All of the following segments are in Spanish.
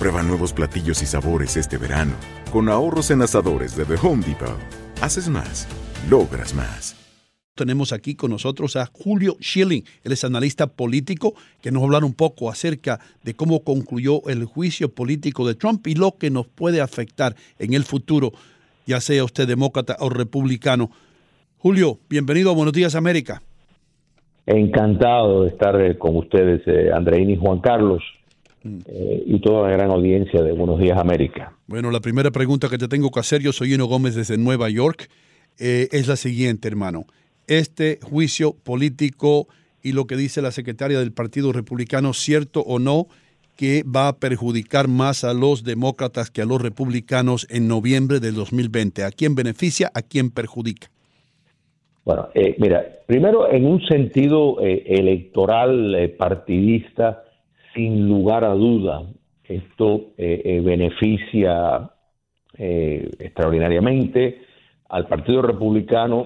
Prueba nuevos platillos y sabores este verano, con ahorros en asadores de The Home Depot. Haces más, logras más. Tenemos aquí con nosotros a Julio Schilling, él es analista político, que nos va a hablar un poco acerca de cómo concluyó el juicio político de Trump y lo que nos puede afectar en el futuro, ya sea usted demócrata o republicano. Julio, bienvenido a Buenos Días América. Encantado de estar eh, con ustedes, eh, Andreín y Juan Carlos, eh, y toda la gran audiencia de Buenos Días América. Bueno, la primera pregunta que te tengo que hacer, yo soy Hino Gómez desde Nueva York, eh, es la siguiente, hermano. Este juicio político y lo que dice la secretaria del Partido Republicano, cierto o no, que va a perjudicar más a los demócratas que a los republicanos en noviembre del 2020. ¿A quién beneficia? ¿A quién perjudica? Bueno, eh, mira, primero en un sentido eh, electoral eh, partidista, sin lugar a duda, esto eh, eh, beneficia eh, extraordinariamente al Partido Republicano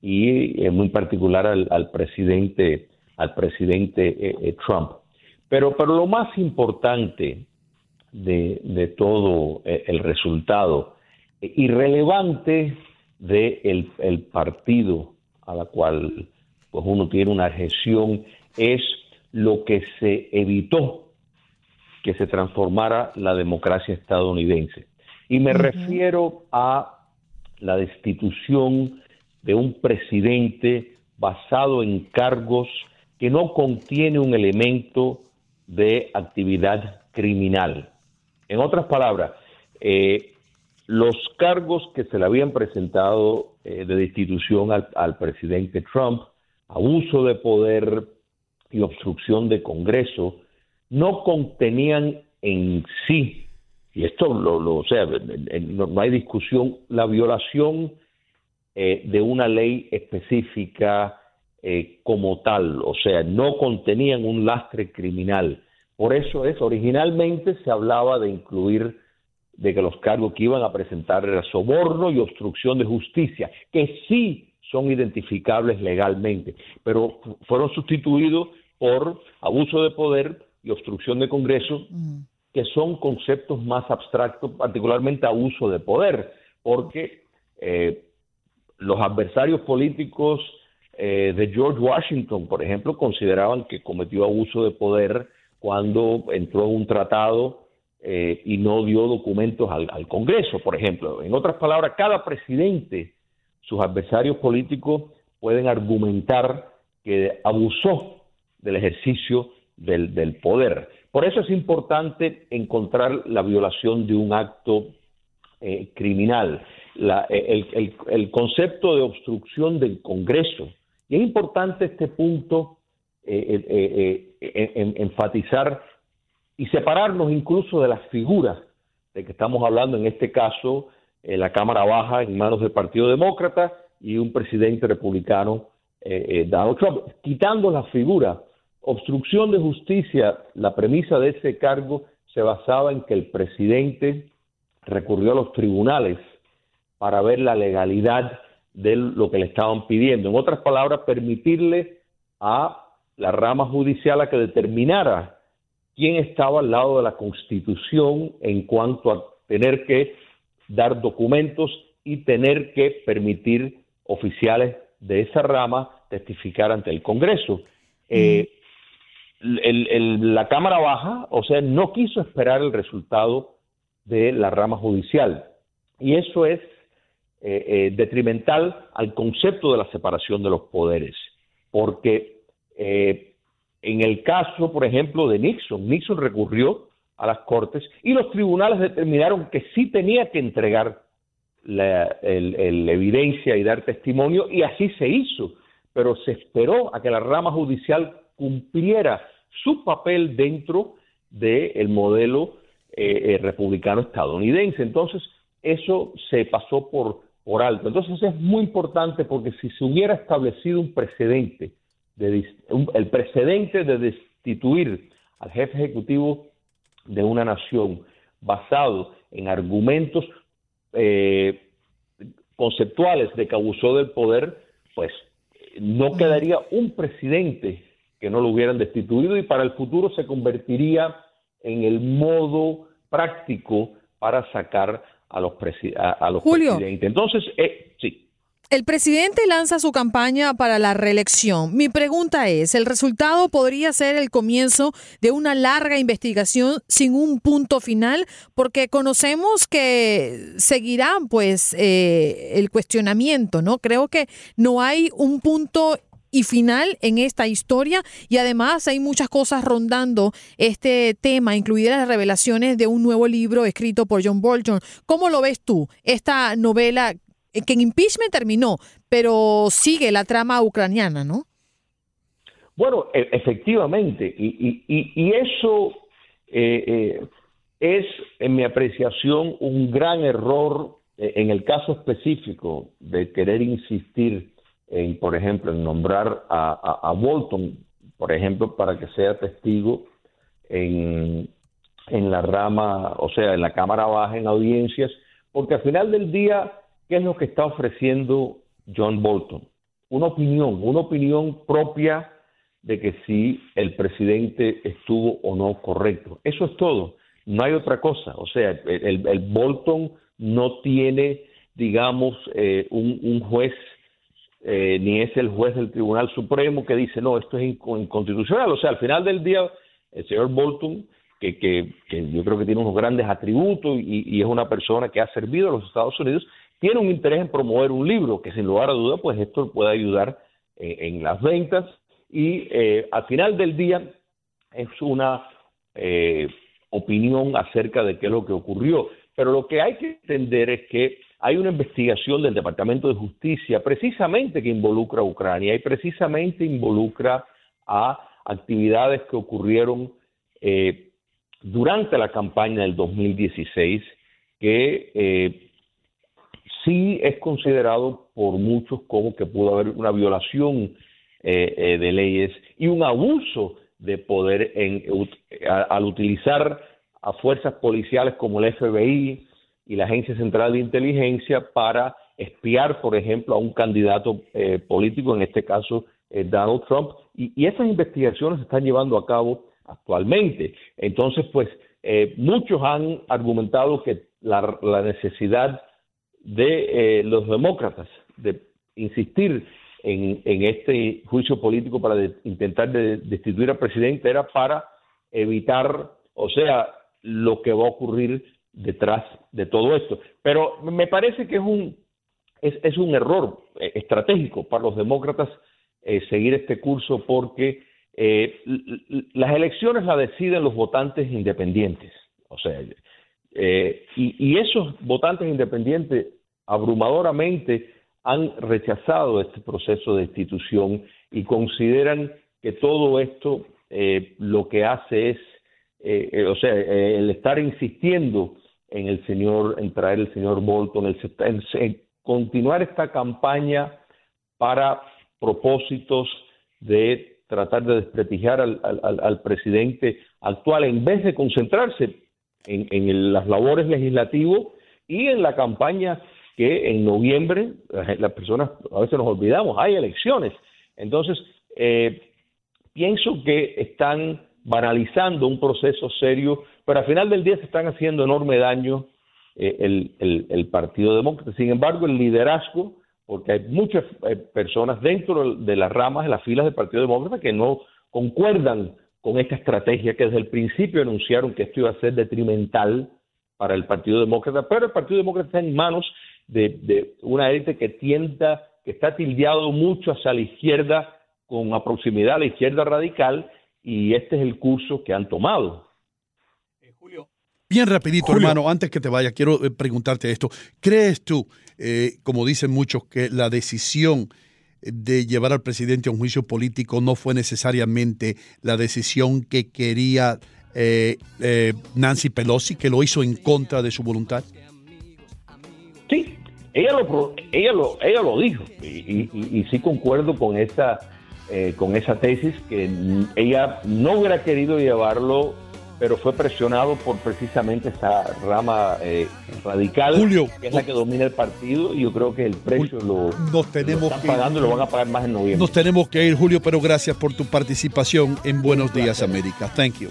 y en muy particular al, presidente, al presidente eh, eh, Trump. Pero, pero lo más importante de, de todo eh, el resultado, eh, irrelevante de el, partido a la cual pues uno tiene una adhesión, es lo que se evitó que se transformara la democracia estadounidense. Y me refiero a la destitución de un presidente basado en cargos que no contiene un elemento de actividad criminal. En otras palabras, eh, los cargos que se le habían presentado eh, de destitución al, al presidente Trump, abuso de poder y obstrucción de Congreso, no contenían en sí, y esto lo, lo o sea, no hay discusión, la violación eh, de una ley específica eh, como tal, o sea, no contenían un lastre criminal. Por eso es, originalmente se hablaba de incluir de que los cargos que iban a presentar era soborno y obstrucción de justicia, que sí son identificables legalmente, pero fu- fueron sustituidos por abuso de poder y obstrucción de Congreso, que son conceptos más abstractos, particularmente abuso de poder, porque eh, los adversarios políticos eh, de George Washington, por ejemplo, consideraban que cometió abuso de poder cuando entró en un tratado eh, y no dio documentos al, al Congreso, por ejemplo. En otras palabras, cada presidente, sus adversarios políticos pueden argumentar que abusó del ejercicio del, del poder. Por eso es importante encontrar la violación de un acto eh, criminal. La- el, el- el concepto de obstrucción del Congreso Y es importante este punto enfatizar y separarnos incluso de las figuras de que estamos hablando, en este caso, la Cámara Baja en manos del Partido Demócrata y un presidente republicano, Donald Trump, quitando la figura obstrucción de justicia, la premisa de ese cargo se basaba en que el presidente recurrió a los tribunales para ver la legalidad de lo que le estaban pidiendo. En otras palabras, permitirle a la rama judicial a que determinara quién estaba al lado de la Constitución en cuanto a tener que dar documentos y tener que permitir oficiales de esa rama testificar ante el Congreso. Eh, la Cámara Baja, o sea, no quiso esperar el resultado de la rama judicial. Y eso es eh, eh, detrimental al concepto de la separación de los poderes, porque eh, en el caso, por ejemplo, de Nixon, Nixon recurrió a las Cortes y los tribunales determinaron que sí tenía que entregar la evidencia y dar testimonio, y así se hizo, pero se esperó a que la rama judicial cumpliera su papel dentro del modelo eh, eh, republicano estadounidense. Entonces, eso se pasó por, por alto. Entonces, es muy importante porque si se hubiera establecido un precedente, de, el precedente de destituir al jefe ejecutivo de una nación basado en argumentos eh, conceptuales de que abusó del poder, pues no quedaría un presidente que no lo hubieran destituido y para el futuro se convertiría en el modo práctico para sacar a los, a, los presidentes. Entonces, eh, sí. El presidente lanza su campaña para la reelección. Mi pregunta es, ¿el resultado podría ser el comienzo de una larga investigación sin un punto final? Porque conocemos que seguirá pues eh, el cuestionamiento, ¿no? Creo que no hay un punto y final en esta historia y además hay muchas cosas rondando este tema, incluidas las revelaciones de un nuevo libro escrito por John Bolton. ¿Cómo lo ves tú? Esta novela que en impeachment terminó, pero sigue la trama ucraniana, ¿no? Bueno, e, efectivamente, y, y, eso eh, eh, es, en mi apreciación, un gran error en el caso específico de querer insistir en, por ejemplo, en nombrar a, Bolton, por ejemplo, para que sea testigo en, en la rama, o sea, en la Cámara Baja, en audiencias, porque al final del día, ¿qué es lo que está ofreciendo John Bolton? Una opinión, una opinión propia de que si el presidente estuvo o no correcto. Eso es todo, no hay otra cosa. O sea, el, el Bolton no tiene, digamos, eh, un, juez eh, ni es el juez del Tribunal Supremo que dice, no, esto es inconstitucional. O sea, al final del día, el señor Bolton, que, que, yo creo que tiene unos grandes atributos y, es una persona que ha servido a los Estados Unidos, tiene un interés en promover un libro que sin lugar a duda, pues esto puede ayudar eh, en las ventas y eh, al final del día es una opinión acerca de qué es lo que ocurrió. Pero lo que hay que entender es que hay una investigación del Departamento de Justicia precisamente que involucra a Ucrania y precisamente involucra a actividades que ocurrieron eh, durante la campaña del 2016 que eh, sí es considerado por muchos como que pudo haber una violación eh, de leyes y un abuso de poder en, al utilizar a fuerzas policiales como el FBI y la Agencia Central de Inteligencia para espiar, por ejemplo, a un candidato eh, político, en este caso eh, Donald Trump, y, esas investigaciones se están llevando a cabo actualmente. Entonces, pues, eh, muchos han argumentado que la, necesidad de los demócratas de insistir en, este juicio político para intentar destituir al presidente era para evitar, o sea, lo que va a ocurrir detrás de todo esto. Pero me parece que es un, es, un error eh, estratégico para los demócratas eh, seguir este curso porque eh, las elecciones las deciden los votantes independientes. O sea, y, esos votantes independientes abrumadoramente han rechazado este proceso de institución y consideran que todo esto eh, lo que hace es, eh, eh, o sea, el estar insistiendo en el señor, en traer el señor Bolton, el, en, continuar esta campaña para propósitos de tratar de desprestigiar al, al, presidente actual en vez de concentrarse en, en las labores legislativas y en la campaña que en noviembre las personas a veces nos olvidamos, hay elecciones. Entonces, eh, pienso que están banalizando un proceso serio, pero al final del día se están haciendo enorme daño eh, el, el, Partido Demócrata. Sin embargo, el liderazgo, porque hay muchas eh, personas dentro de las ramas, de las filas del Partido Demócrata, que no concuerdan con esta estrategia que desde el principio anunciaron que esto iba a ser detrimental para el Partido Demócrata, pero el Partido Demócrata está en manos de, una élite que tienda, que está tildeado mucho hacia la izquierda, con una proximidad a la izquierda radical, y este es el curso que han tomado. Eh, Julio. Bien rapidito, hermano, antes que te vaya, quiero eh, preguntarte esto. ¿Crees tú, eh, como dicen muchos, que la decisión de llevar al presidente a un juicio político no fue necesariamente la decisión que quería Nancy Pelosi, que lo hizo en contra de su voluntad? Ella lo, ella lo, ella lo dijo y, y, sí concuerdo con esa, eh, con esa tesis que ella no hubiera querido llevarlo, pero fue presionado por precisamente esa rama eh, radical que es la que domina el partido y yo creo que el precio lo, nos tenemos están pagando y lo van a pagar más en noviembre. Nos tenemos que ir, Julio, pero gracias por tu participación en Buenos Días América. Thank you.